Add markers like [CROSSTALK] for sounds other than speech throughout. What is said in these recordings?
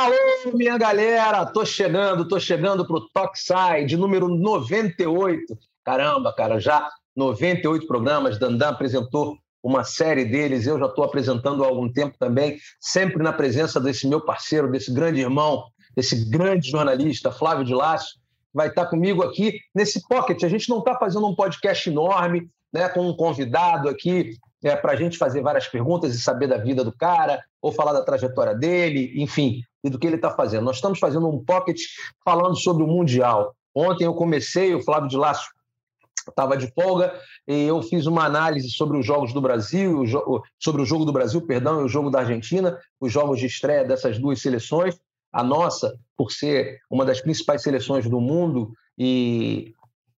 Alô, minha galera! Tô chegando, tô chegando pro Tokside, número 98. Caramba, cara, já 98 programas. Dandan apresentou uma série deles, eu já estou apresentando há algum tempo também, sempre na presença desse meu parceiro, desse grande irmão, desse grande jornalista, Flávio de Lácio, vai estar comigo aqui nesse pocket. A gente não está fazendo um podcast enorme, né, com um convidado aqui é, para a gente fazer várias perguntas e saber da vida do cara, ou falar da trajetória dele, enfim, e do que ele está fazendo. Nós estamos fazendo um pocket falando sobre o Mundial. Ontem eu comecei, o Flávio de Laço estava de folga e eu fiz uma análise sobre os jogos do Brasil, sobre o jogo do Brasil, perdão, e o jogo da Argentina, os jogos de estreia dessas duas seleções. A nossa, por ser uma das principais seleções do mundo e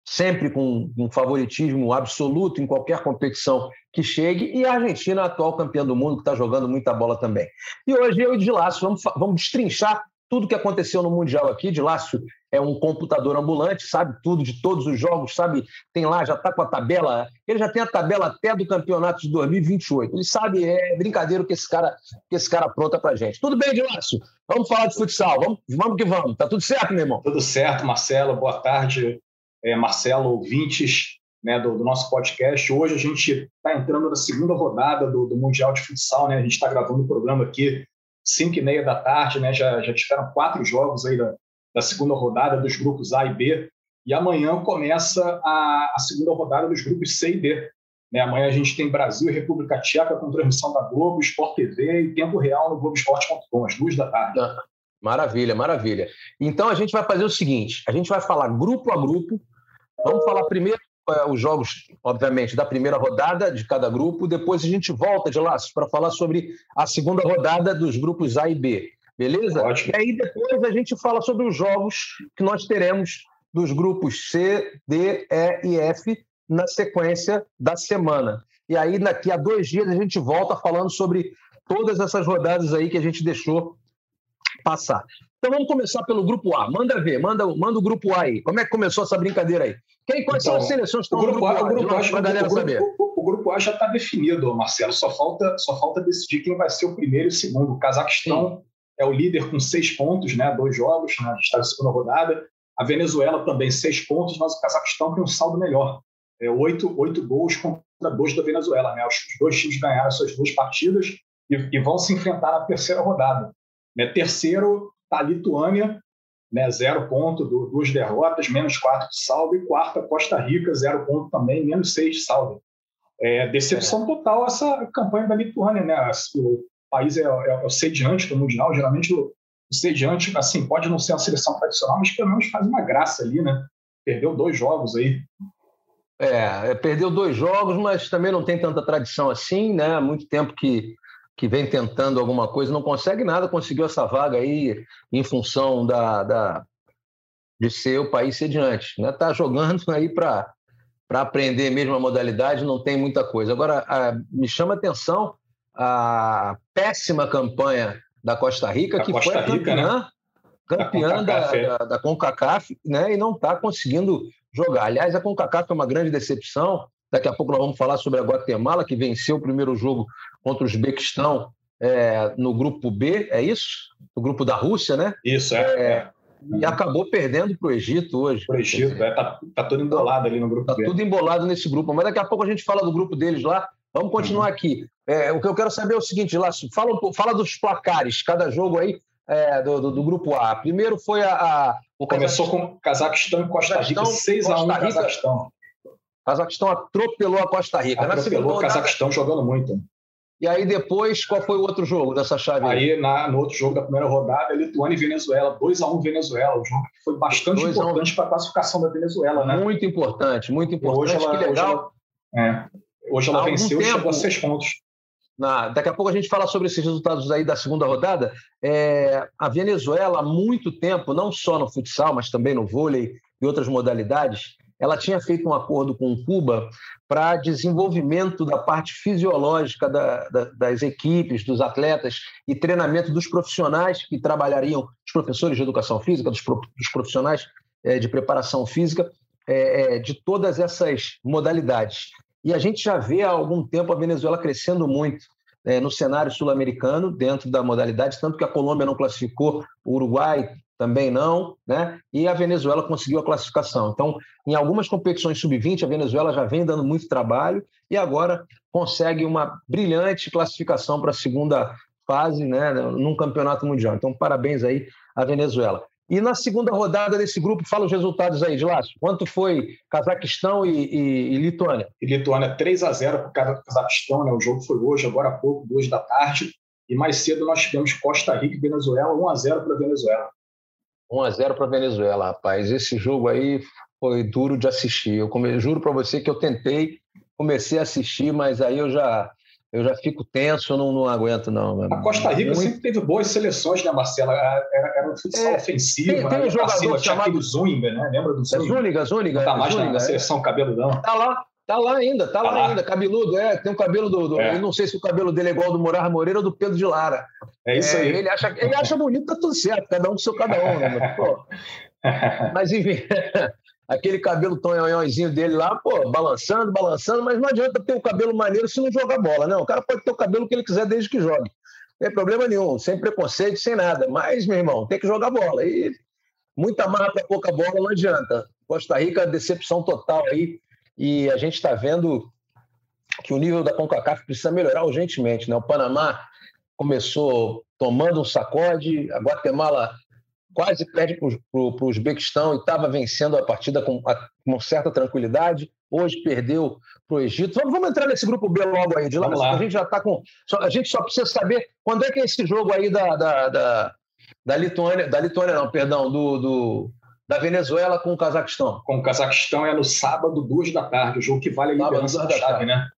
sempre com um favoritismo absoluto em qualquer competição que chegue, e a Argentina, atual campeã do mundo, que está jogando muita bola também. E hoje eu e de Lácio vamos, vamos destrinchar tudo que aconteceu no Mundial aqui. De Lácio é um computador ambulante, sabe tudo de todos os jogos, sabe? Tem lá, já está com a tabela, ele já tem a tabela até do campeonato de 2028. Ele sabe, é brincadeira que esse cara, que esse cara apronta pra gente. Tudo bem, de Lácio? Vamos falar de futsal, vamos, vamos que vamos. Tá tudo certo, meu irmão? Tudo certo, Marcelo. Boa tarde, é, Marcelo, ouvintes né, do, do, nosso podcast. Hoje a gente está entrando na segunda rodada do, do, Mundial de Futsal, né? A gente está gravando o programa aqui 5 e meia da tarde, né? Já, já tiveram quatro jogos aí da, da, segunda rodada dos grupos A e B. E amanhã começa a, a segunda rodada dos grupos C e D. Né? Amanhã a gente tem Brasil e República Tcheca com transmissão da Globo, Sport TV e tempo real no Globoesporte.com, às duas da tarde. Ah, maravilha, maravilha. Então a gente vai fazer o seguinte: a gente vai falar grupo a grupo. Vamos falar primeiro é, os jogos, obviamente, da primeira rodada de cada grupo. Depois a gente volta de lá para falar sobre a segunda rodada dos grupos A e B. Beleza? Ótimo. E aí depois a gente fala sobre os jogos que nós teremos dos grupos C, D, E e F na sequência da semana. E aí, daqui a dois dias, a gente volta falando sobre todas essas rodadas aí que a gente deixou passar. Então vamos começar pelo grupo A. Manda ver, manda, manda o grupo A aí. Como é que começou essa brincadeira aí? Quem, quais então, são as seleções que estão no grupo A? O grupo A, galera saber. O, grupo A já está definido, Marcelo. Só falta, só falta decidir quem vai ser o primeiro e o segundo. O Cazaquistão Sim. é o líder com seis pontos, né? Dois jogos, né? está na segunda rodada. A Venezuela também seis pontos, mas o Cazaquistão tem um saldo melhor. É oito, oito gols contra dois da Venezuela, né? Os dois times ganharam suas duas partidas e, e vão se enfrentar na terceira rodada. Né? Terceiro, a Lituânia, né, zero ponto, duas derrotas, menos quatro de saldo, e quarta, Costa Rica, zero ponto também, menos seis de saldo. É, decepção é. total essa campanha da Lituânia, né? O país é, é, é o sediante do Mundial, geralmente o, o sediante, assim, pode não ser uma seleção tradicional, mas pelo menos faz uma graça ali, né? Perdeu dois jogos aí. É, perdeu dois jogos, mas também não tem tanta tradição assim, né? Há muito tempo que que vem tentando alguma coisa, não consegue nada, conseguiu essa vaga aí em função da, da de ser o país sediante. Está né? Tá jogando aí para aprender mesmo a modalidade, não tem muita coisa. Agora, a, me chama a atenção a péssima campanha da Costa Rica, da que Costa foi Rica, campeã, né? campeã da, da, é. da, CONCACAF né? e não está conseguindo jogar. Aliás, a CONCACAF é uma grande decepção. Daqui a pouco nós vamos falar sobre a Guatemala, que venceu o primeiro jogo contra o Uzbequistão é, no grupo B, é isso? No grupo da Rússia, né? Isso, é. é. é. E acabou perdendo para o Egito hoje. Para o Egito, é, tá, tá tudo embolado ali no grupo tá B. tudo embolado nesse grupo. Mas daqui a pouco a gente fala do grupo deles lá. Vamos continuar uhum. aqui. É, o que eu quero saber é o seguinte, Lácio, fala, fala dos placares, cada jogo aí é, do, do, do, grupo A. Primeiro foi a. a o Começou com Cazaquistão e Costa Rica, 6x1 Cazaquistão. Cazaquistão atropelou a Costa Rica. Atropelou o Cazaquistão jogando muito. E aí depois, qual foi o outro jogo dessa chave? Aí, na, no outro jogo da primeira rodada, Lituânia e Venezuela, 2x1 Venezuela, um jogo que foi bastante importante para a classificação da Venezuela, né? Muito importante, muito importante. Hoje ela, que legal. Hoje ela, é, hoje ela venceu tempo, e chegou a seis pontos. Na, daqui a pouco a gente fala sobre esses resultados aí da segunda rodada. É, a Venezuela, há muito tempo, não só no futsal, mas também no vôlei e outras modalidades, ela tinha feito um acordo com Cuba para desenvolvimento da parte fisiológica da, da, das equipes, dos atletas e treinamento dos profissionais que trabalhariam, os professores de educação física, dos, dos profissionais é, de preparação física, é, de todas essas modalidades. E a gente já vê há algum tempo a Venezuela crescendo muito. é, no cenário sul-americano, dentro da modalidade, tanto que a Colômbia não classificou, o Uruguai também não, né? E a Venezuela conseguiu a classificação. Então, em algumas competições sub-20, a Venezuela já vem dando muito trabalho e agora consegue uma brilhante classificação para a segunda fase, né, num campeonato mundial. Então, parabéns aí à Venezuela. E na segunda rodada desse grupo, fala os resultados aí, de Lácio. Quanto foi Cazaquistão e, e, e Lituânia? E Lituânia 3 a 0 para o Cazaquistão, né? O jogo foi hoje, agora há pouco, duas da tarde. E mais cedo nós tivemos Costa Rica e Venezuela, 1 a 0 para a Venezuela. 1 a 0 para a Venezuela, rapaz. Esse jogo aí foi duro de assistir. Eu come... juro para você que eu tentei, comecei a assistir, mas aí eu já eu já fico tenso, não, não aguento, não. A Costa Rica Muito... sempre teve boas seleções, né, Marcela? Era, era um futsal é, ofensivo, tem, tem um jogador chamado Zúñiga, né? Lembra do Zúñiga? É Zúñiga, Zúñiga. Não tá mais Zúñiga, na, seleção cabeludão. Tá lá, tá lá ainda, tá, tá lá, lá, ainda, cabeludo, é, tem um cabelo do, do é. eu não sei se o cabelo dele é igual ao do Morar Moreira ou do Pedro de Lara. É isso é, aí. Ele acha, ele acha bonito, tá tudo certo, cada um com seu cada um, né? Pô, [LAUGHS] mas enfim, [LAUGHS] aquele cabelo tonhonhãozinho dele lá, pô, balançando, balançando, mas não adianta ter o cabelo maneiro se não jogar bola, não. O cara pode ter o cabelo que ele quiser desde que jogue. Não tem problema nenhum, sem preconceito, sem nada. Mas, meu irmão, tem que jogar bola. E muita marra para pouca bola não adianta. Costa Rica, decepção total aí. E a gente está vendo que o nível da CONCACAF precisa melhorar urgentemente. Né? O Panamá começou tomando um sacode, a Guatemala quase perde para o Uzbequistão e estava vencendo a partida com, a, com certa tranquilidade. Hoje perdeu para o Egito. Vamos, vamos, entrar nesse grupo B logo aí, de lá. A gente já está com. Só, a gente só precisa saber quando é que é esse jogo aí da, da, da, da Lituânia. Da Lituânia, não, perdão, do, do, da Venezuela com o Cazaquistão. Com o Cazaquistão é no sábado, duas da tarde, o jogo que vale a liderança da chave, né?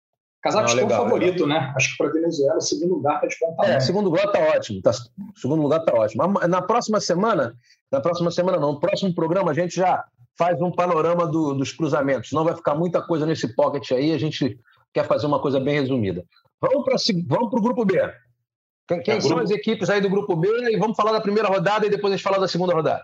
Cazaquistão legal, favorito, legal. né? Acho que para Venezuela, segundo lugar está despontado. É, segundo lugar está ótimo. Tá, segundo lugar está ótimo. Na próxima semana, na próxima semana não, no próximo programa a gente já faz um panorama do, dos cruzamentos. Não vai ficar muita coisa nesse pocket aí, a gente quer fazer uma coisa bem resumida. Vamos para vamos o grupo B. Quem, quem é, são grupo... as equipes aí do grupo B? E vamos falar da primeira rodada e depois a gente fala da segunda rodada.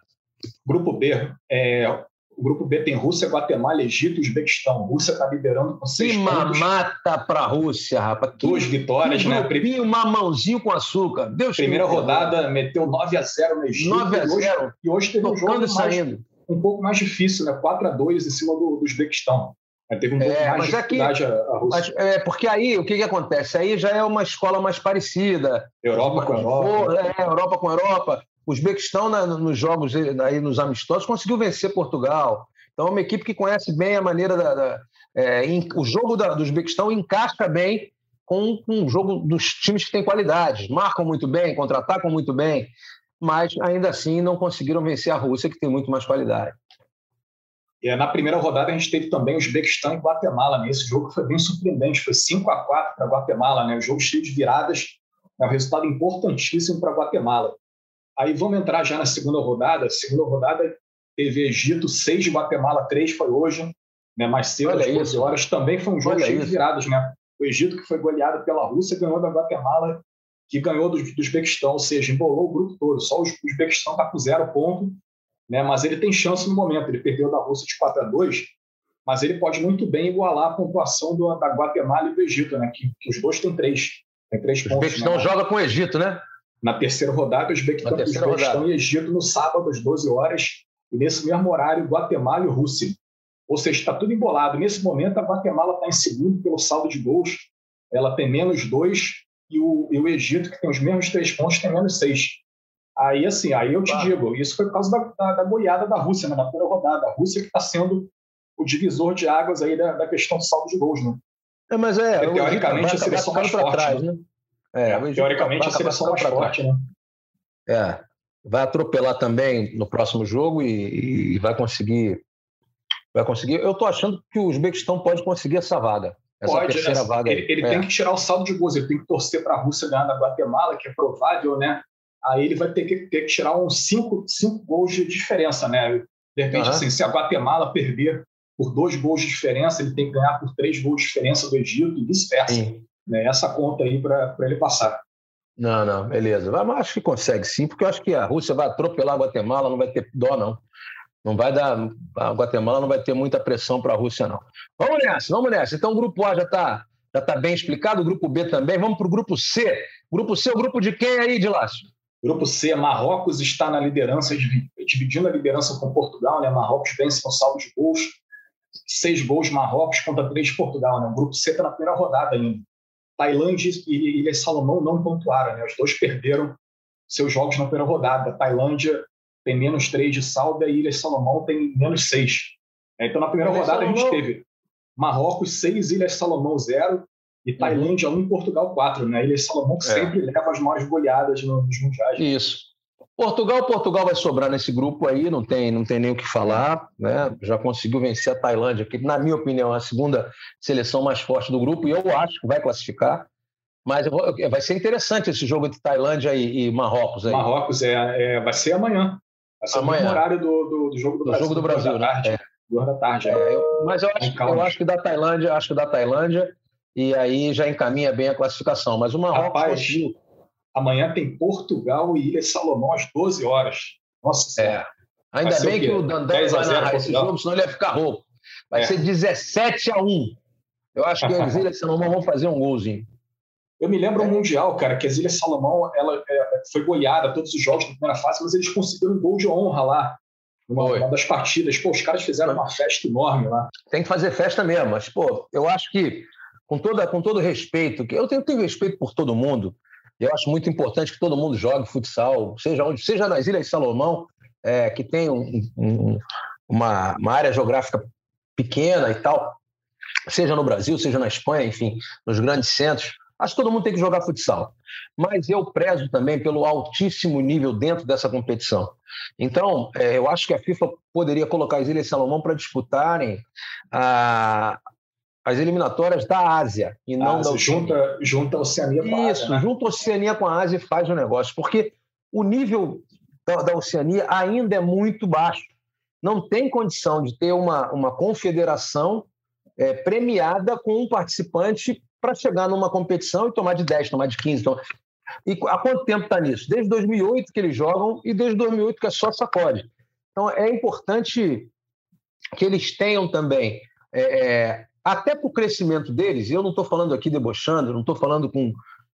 Grupo B, é, o grupo B tem Rússia, Guatemala, Egito e Uzbequistão. Rússia está liderando com seis que pontos. mata para a Rússia, rapaz. Que, Duas vitórias, que né? Grupinho, mamãozinho com açúcar. Deus Primeira rodada Deus. meteu 9 a 0 no Egito. 9 a 0. E hoje, teve um jogo mais, um pouco mais difícil, né? 4 a 2 em cima do, do Uzbequistão. Teve um pouco é, mais de dificuldade aqui, a, Rússia. Mas, é, porque aí, o que, que acontece? Aí já é uma escola mais parecida. Europa com Europa. É, Europa com Europa. O Uzbequistão, nos jogos aí nos amistosos, conseguiu vencer Portugal. Então, é uma equipe que conhece bem a maneira da. da é, in, o jogo da, do Uzbequistão encaixa bem com, o jogo dos times que têm qualidade. Marcam muito bem, contra-atacam muito bem, mas ainda assim não conseguiram vencer a Rússia, que tem muito mais qualidade. E na primeira rodada a gente teve também o Uzbequistão e Guatemala. Né? Esse jogo foi bem surpreendente, foi 5 a 4 para Guatemala, né? o jogo cheio de viradas, é um resultado importantíssimo para Guatemala. Aí vamos entrar já na segunda rodada. Segunda rodada teve Egito 6, Guatemala 3, foi hoje, né, mais cedo, Olha às 12 horas. Também foi um jogo Olha cheio isso. de viradas. Né? O Egito, que foi goleado pela Rússia, ganhou da Guatemala, que ganhou do, do Uzbequistão, ou seja, embolou o grupo todo. Só o Uzbequistão está com zero ponto, né, mas ele tem chance no momento. Ele perdeu da Rússia de 4 a 2, mas ele pode muito bem igualar a pontuação do, da Guatemala e do Egito, né, que, que os dois têm três. Tem três o pontos. O Uzbequistão né? joga com o Egito, né? Na terceira rodada, o Uzbequistão, Uzbequistão e Egito no sábado, às 12 horas e nesse mesmo horário, Guatemala e Rússia. Ou seja, está tudo embolado. Nesse momento, a Guatemala está em segundo pelo saldo de gols, ela tem menos dois, e o, e o Egito, que tem os mesmos três pontos, tem menos seis. Aí, assim, aí eu te digo, isso foi por causa da, da, da goiada da Rússia, né, na primeira rodada. A Rússia que está sendo o divisor de águas aí da, da questão do saldo de gols, né? É, mas é, Porque, teoricamente, a seleção mais forte. Trás, né? É, é teoricamente, a seleção mais forte, né? É, vai atropelar também no próximo jogo e, e vai conseguir. Vai conseguir. Eu estou achando que o Uzbequistão pode conseguir essa vaga. Essa pode, terceira né? vaga. Ele, ele é. tem que tirar o saldo de gols, ele tem que torcer para a Rússia ganhar da Guatemala, que é provável, né? Aí ele vai ter que, ter que tirar uns cinco, cinco gols de diferença, né? De repente, uhum. assim, se a Guatemala perder por dois gols de diferença, ele tem que ganhar por três gols de diferença do Egito e vice-versa. Né? Essa conta aí para ele passar. Não, não, beleza. Mas acho que consegue sim, porque eu acho que a Rússia vai atropelar a Guatemala, não vai ter dó, não. Não vai dar. A Guatemala não vai ter muita pressão para a Rússia, não. Vamos nessa, vamos nessa. Então o grupo A já está já está bem explicado. O grupo B também. Vamos para o grupo C. Grupo C, o grupo de quem aí, de Lácio? Grupo C, Marrocos está na liderança, dividindo a liderança com Portugal. Né? Marrocos vence com saldo de gols. Seis gols Marrocos contra três de Portugal. Né? O grupo C está na primeira rodada ainda. Tailândia e Ilha Salomão não pontuaram. Né? Os dois perderam seus jogos na primeira rodada. Tailândia tem menos três de saldo e a Ilha Salomão tem menos seis. Então, na primeira rodada, Salomão... a gente teve Marrocos 6, Ilha Salomão 0 e Tailândia 1, um, Portugal 4. Né? Ilha Salomão que é. sempre leva as maiores goleadas nos mundiais. Isso. Portugal, Portugal vai sobrar nesse grupo aí, não tem, não tem nem o que falar, né? Já conseguiu vencer a Tailândia, que na minha opinião é a segunda seleção mais forte do grupo e eu acho que vai classificar. Mas vou, vai ser interessante esse jogo entre Tailândia e, e Marrocos aí. Marrocos é, é, vai ser amanhã. Vai ser amanhã. o horário do, do, do, jogo do, do Brasil. Jogo do Brasil, né? Tarde, é. Duas da tarde. É, eu, mas eu acho, eu acho que da Tailândia, acho que da Tailândia e aí já encaminha bem a classificação. Mas o Marrocos Rapaz, conseguiu Amanhã tem Portugal e Ilha Salomão às 12 horas. Nossa É. Ainda bem que o Dandan vai narrar esse jogo, senão ele ia ficar rouco. Vai é. ser 17 a 1. Eu acho que as Ilhas Salomão vão fazer um golzinho. Eu me lembro é. o Mundial, cara, que as Ilhas Salomão ela, é, foi goiada todos os jogos na primeira fase, mas eles conseguiram um gol de honra lá. Uma, uma, das partidas. Pô, os caras fizeram uma festa enorme lá. Tem que fazer festa mesmo, mas, pô, eu acho que, com, toda, com todo respeito, que eu tenho, tenho respeito por todo mundo, eu acho muito importante que todo mundo jogue futsal, seja onde, seja nas Ilhas Salomão, é, que tem um, um, uma, uma área geográfica pequena e tal, seja no Brasil, seja na Espanha, enfim, nos grandes centros. Acho que todo mundo tem que jogar futsal. Mas eu prezo também pelo altíssimo nível dentro dessa competição. Então, é, eu acho que a FIFA poderia colocar as Ilhas Salomão para disputarem a, as eliminatórias da Ásia e não Ásia, da junta, junta a Oceania com a Ásia. Isso, né? junta a Oceania com a Ásia e faz o negócio, porque o nível da, da, Oceania ainda é muito baixo. Não tem condição de ter uma, uma confederação é, premiada com um participante para chegar numa competição e tomar de 10, tomar de 15. Então... E há quanto tempo está nisso? Desde 2008 que eles jogam e desde 2008 que é só sacode. Então é importante que eles tenham também é, é até para o crescimento deles, e eu não estou falando aqui debochando, não estou falando com,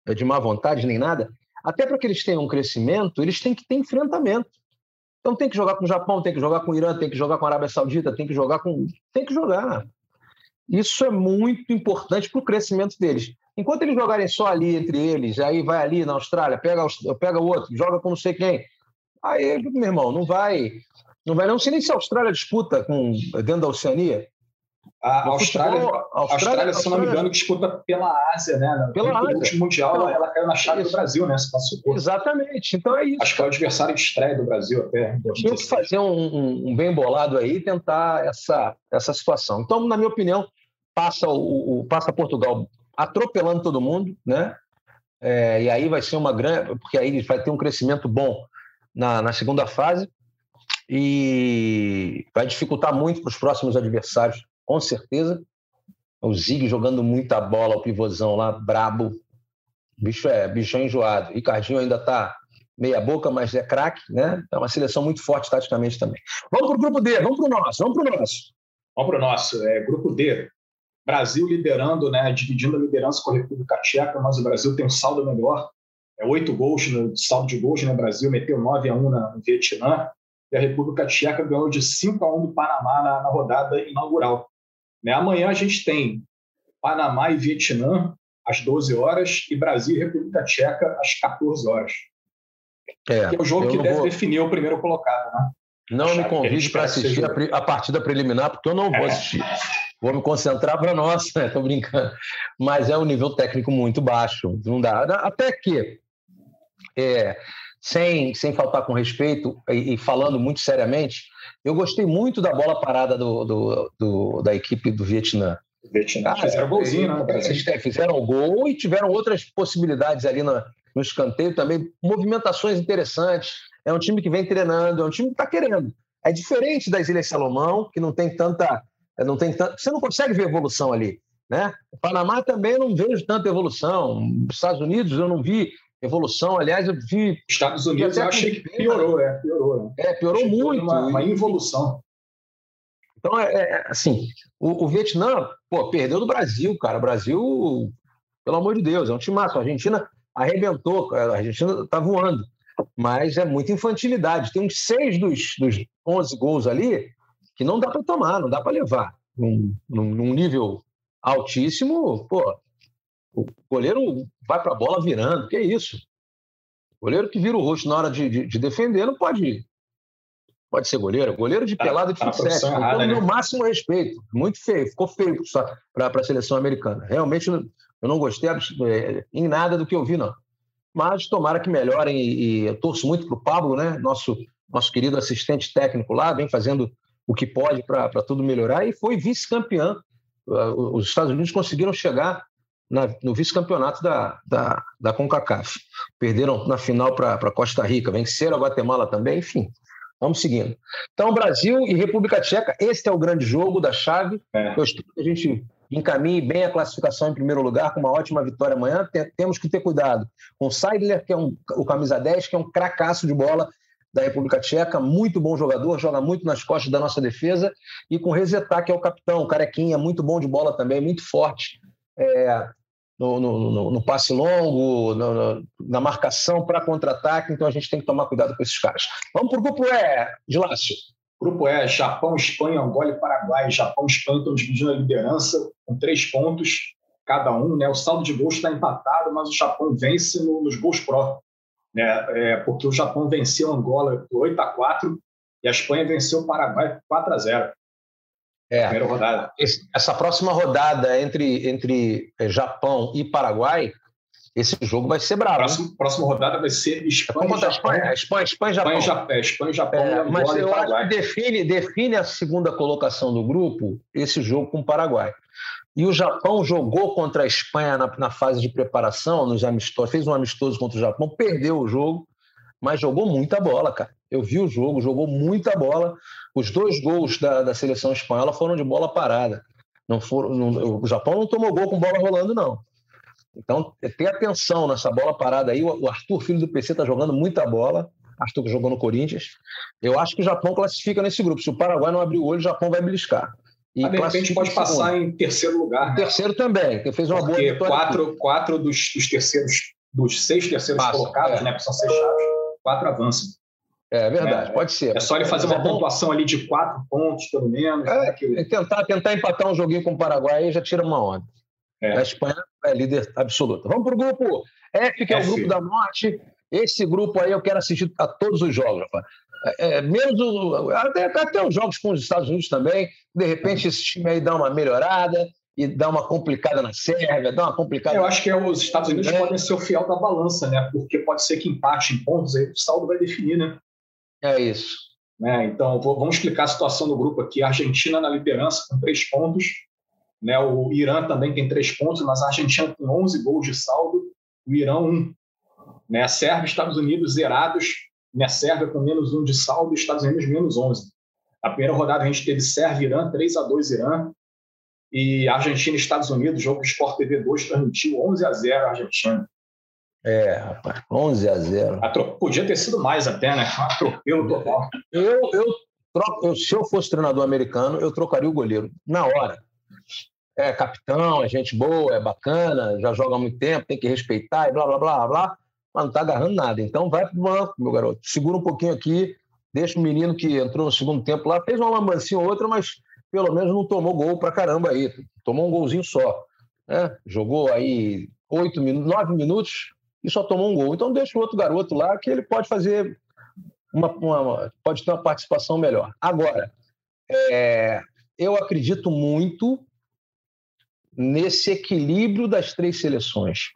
eh, de má vontade nem nada, até para que eles tenham um crescimento, eles têm que ter enfrentamento. Então tem que jogar com o Japão, tem que jogar com o Irã, tem que jogar com a Arábia Saudita, tem que jogar com. Tem que jogar. Isso é muito importante para o crescimento deles. Enquanto eles jogarem só ali entre eles, aí vai ali na Austrália, pega, pega o outro, joga com não sei quem. Aí, meu irmão, não vai. Não vai não sei nem se a Austrália disputa com, dentro da Oceania. A Austrália, futebol, a Austrália, Austrália, se não me engano, disputa pela Ásia, né? Pela Ásia. Último Mundial, ela, ela caiu na chave isso. do Brasil, né? Se Exatamente. Então é isso. Acho que é o adversário de estreia do Brasil até. Tinha que fazer um, um, um, bem bolado aí e tentar essa, essa situação. Então, na minha opinião, passa, o, o passa Portugal atropelando todo mundo, né? É, e aí vai ser uma grande. Porque aí vai ter um crescimento bom na, na segunda fase e vai dificultar muito para os próximos adversários com certeza. O Zig jogando muita bola, o pivôzão lá, brabo. Bicho é, bicho é enjoado. Ricardinho ainda está meia boca, mas é craque, né? É uma seleção muito forte taticamente também. Vamos para o grupo D, vamos para o nosso, vamos para o nosso. Vamos para o nosso, é, grupo D. Brasil liderando, né, dividindo a liderança com a República Tcheca, mas o Brasil tem um saldo melhor. É oito gols no saldo de gols, né? O Brasil meteu 9 a 1 no Vietnã e a República Tcheca ganhou de 5 a 1 do Panamá na, na rodada inaugural. Né? Amanhã a gente tem Panamá e Vietnã às 12 horas e Brasil e República Tcheca às 14 horas. É, que é o jogo que deve vou... definir o primeiro colocado. Né? Não me convide para assistir a, a, partida preliminar, porque eu não vou é. assistir. Vou me concentrar para nós? [LAUGHS] Tô brincando. Mas é um nível técnico muito baixo. Não dá. Até que, é, sem, sem faltar com respeito e, e falando muito seriamente, eu gostei muito da bola parada do, do, do da equipe do Vietnã. Vietnã ah, fizeram golzinho, né? Fizeram o gol e tiveram outras possibilidades ali no, no escanteio também, movimentações interessantes. É um time que vem treinando, é um time que está querendo. É diferente das Ilhas Salomão, que não tem tanta. Não tem tanta você não consegue ver evolução ali. Né? O Panamá também não vejo tanta evolução. Os Estados Unidos eu não vi evolução. Aliás, eu vi. Estados Unidos eu achei que piorou, é, piorou. É, piorou muito. Uma, uma involução. Então, é, é assim, o, o, Vietnã, pô, perdeu do Brasil, cara. O Brasil, pelo amor de Deus, é um time massa. A Argentina arrebentou, a Argentina tá voando. Mas é muita infantilidade. Tem uns seis dos, dos 11 gols ali que não dá para tomar, não dá para levar. Num, num, num nível altíssimo, pô, o goleiro vai para a bola virando, que é isso? O goleiro que vira o rosto na hora de, de, de defender não pode pode ser goleiro. Goleiro de tá, pelada de futebol. Então, né? no máximo respeito. Muito feio, ficou feio para a seleção americana. Realmente eu não gostei é, em nada do que eu vi, não. Mas tomara que melhorem e, eu torço muito para o Pablo, né? Nosso, nosso querido assistente técnico lá, vem fazendo o que pode para tudo melhorar e foi vice-campeão. Uh, os Estados Unidos conseguiram chegar na, no vice-campeonato da, da, da CONCACAF. Perderam na final para Costa Rica, venceram a Guatemala também, enfim. Vamos seguindo. Então, Brasil e República Tcheca, esse é o grande jogo da chave. É. Eu espero que a gente encaminhe bem a classificação em primeiro lugar, com uma ótima vitória amanhã. Temos que ter cuidado com o Seidler, que é um, o camisa 10, que é um cracaço de bola, da República Tcheca, muito bom jogador, joga muito nas costas da nossa defesa, e com Rezetar, que é o capitão, carequinha, muito bom de bola também, muito forte é, no, no, no, no, passe longo, na marcação para contra-ataque, então a gente tem que tomar cuidado com esses caras. Vamos para o grupo E, de Lácio. Grupo E, Japão, Espanha, Angola e Paraguai. Japão e Espanha estão dividindo a liderança com três pontos cada um. Né? O saldo de gols está empatado, mas o Japão vence nos gols pró né? É, porque o Japão venceu Angola por 8 a 4 e a Espanha venceu o Paraguai por 4 a 0. É, primeira rodada. Essa próxima rodada entre, entre é, Japão e Paraguai, esse jogo vai ser bravo. Próximo, próxima rodada vai ser Espanha e Japão. Espanha, Espanha, Espanha, Japão. Espanha, Espanha, Japão, é, mas eu acho que define, define a segunda colocação do grupo esse jogo com o Paraguai. E o Japão jogou contra a Espanha na, na, fase de preparação, nos amistosos, fez um amistoso contra o Japão, perdeu o jogo, mas jogou muita bola, cara. Eu vi o jogo, jogou muita bola. Os dois gols da, da seleção espanhola foram de bola parada. Não foram, não, o Japão não tomou gol com bola rolando, não. Então, tem atenção nessa bola parada aí. O Arthur, filho do PC, está jogando muita bola. Arthur que jogou no Corinthians. Eu acho que o Japão classifica nesse grupo. Se o Paraguai não abrir o olho, o Japão vai beliscar. E de repente pode passar em terceiro lugar. Né? Terceiro também, que fez uma Porque boa quatro, quatro dos, dos, terceiros, dos seis terceiros Passa, colocados, é. né? Que são seis chaves, quatro avançam. É verdade, é, pode ser. É só ele fazer uma é pontuação ali de quatro pontos, pelo menos. É, né, que... tentar, tentar empatar um joguinho com o Paraguai e já tira uma onda. É. A Espanha é líder absoluta. Vamos para o grupo F, que é o grupo da morte. Esse grupo aí eu quero assistir a todos os jogos, rapaz. É, é, menos o, até, até os jogos com os Estados Unidos também. De repente, esse time aí dá uma melhorada e dá uma complicada na Sérvia, dá uma complicada. Eu acho que os Estados Unidos é. podem ser o fiel da balança, né? Porque pode ser que empate em pontos, aí o saldo vai definir, né? É isso. Né? Então, vou, vamos explicar a situação do grupo aqui. A Argentina na liderança com três pontos. Né? O Irã também tem três pontos, mas a Argentina com 11 gols de saldo, o Irã um. Né? A Sérvia e Estados Unidos zerados minha Sérvia com menos um de saldo Estados Unidos menos 11. A primeira rodada a gente teve Sérvia e Irã, 3 a 2 Irã. E Argentina e Estados Unidos, jogo que o Sport TV 2 transmitiu 11 a 0 a Argentina. É, rapaz, 11 a 0. Atro... Podia ter sido mais até, né? [LAUGHS] Atropelo total. Eu, eu, troco, eu, se eu fosse treinador americano, eu trocaria o goleiro na hora. É capitão, é gente boa, é bacana, já joga há muito tempo, tem que respeitar e blá, blá, blá, blá mas não está agarrando nada. Então vai para o banco, meu garoto. Segura um pouquinho aqui, deixa o menino que entrou no segundo tempo lá, fez uma lambancinha ou outra, mas pelo menos não tomou gol para caramba aí. Tomou um golzinho só. Né? Jogou aí oito minutos, nove minutos e só tomou um gol. Então deixa o outro garoto lá que ele pode fazer uma, uma pode ter uma participação melhor. Agora, é, eu acredito muito nesse equilíbrio das três seleções.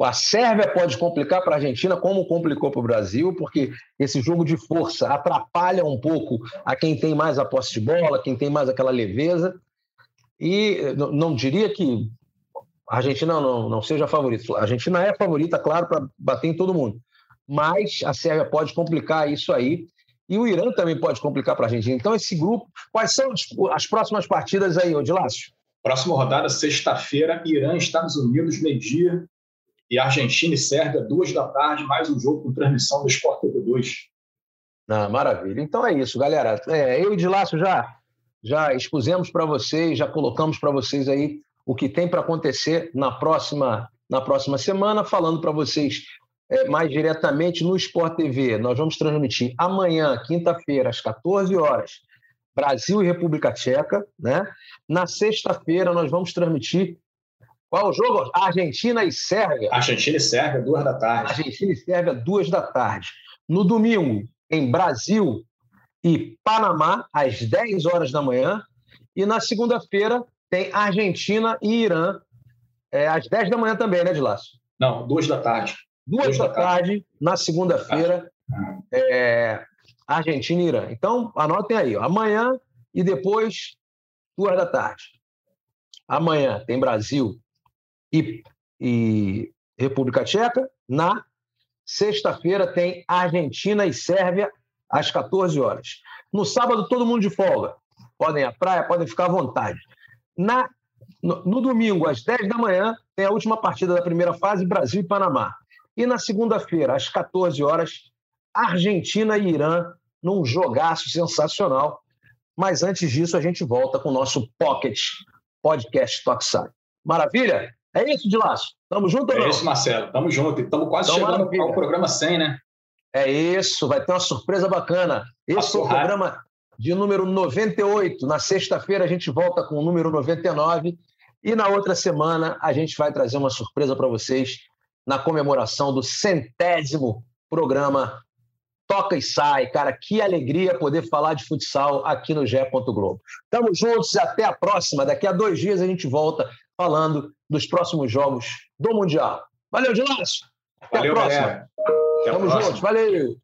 A Sérvia pode complicar para a Argentina, como complicou para o Brasil, porque esse jogo de força atrapalha um pouco a quem tem mais a posse de bola, quem tem mais aquela leveza. E não diria que a Argentina não, não seja favorita. A Argentina é favorita, claro, para bater em todo mundo. Mas a Sérvia pode complicar isso aí. E o Irã também pode complicar para a Argentina. Então, esse grupo. Quais são as próximas partidas aí, Odilácio? Próxima rodada, sexta-feira, Irã, Estados Unidos, meio-dia e Argentina e Sérvia, duas da tarde, mais um jogo com transmissão do Sport TV 2. Ah, maravilha. Então é isso, galera. É, eu e de Laço já já expusemos para vocês, já colocamos para vocês aí o que tem para acontecer na próxima, na próxima semana, falando para vocês é, mais diretamente no Sport TV. Nós vamos transmitir amanhã, quinta-feira, às 14 horas, Brasil e República Tcheca. Né? Na sexta-feira, nós vamos transmitir. Qual é o jogo? Argentina e Sérvia. Argentina e Sérvia, duas da tarde. Argentina e Sérvia, duas da tarde. No domingo, em Brasil e Panamá, às 10 horas da manhã. E na segunda-feira tem Argentina e Irã, é, às 10 da manhã também, né, Dilácio? Não, duas da tarde. Duas, duas da, da, tarde, tarde na segunda-feira, é, Argentina e Irã. Então, anotem aí, ó, amanhã e depois, duas da tarde. Amanhã tem Brasil e, e República Tcheca. Na sexta-feira tem Argentina e Sérvia às 14 horas. No sábado, todo mundo de folga. Podem ir à praia, podem ficar à vontade. Na, no, no domingo, às 10 da manhã, tem a última partida da primeira fase, Brasil e Panamá. E na segunda-feira, às 14 horas, Argentina e Irã, num jogaço sensacional. Mas antes disso, a gente volta com o nosso Pocket Podcast Toxai. Maravilha? É isso, de laço. Tamo junto ou não? É isso, Marcelo. Tamo junto. Estamos quase então, chegando maravilha. ao programa 100, né? É isso, vai ter uma surpresa bacana. Esse é o programa de número 98. Na sexta-feira a gente volta com o número 99 e na outra semana a gente vai trazer uma surpresa para vocês na comemoração do centésimo programa Toca e Sai. Cara, que alegria poder falar de futsal aqui no GE. Globo. Tamo juntos e até a próxima. Daqui a dois dias a gente volta falando dos próximos jogos do Mundial. Valeu, Dilácio! Até Valeu, a próxima! Galera. Até Tamo juntos, valeu!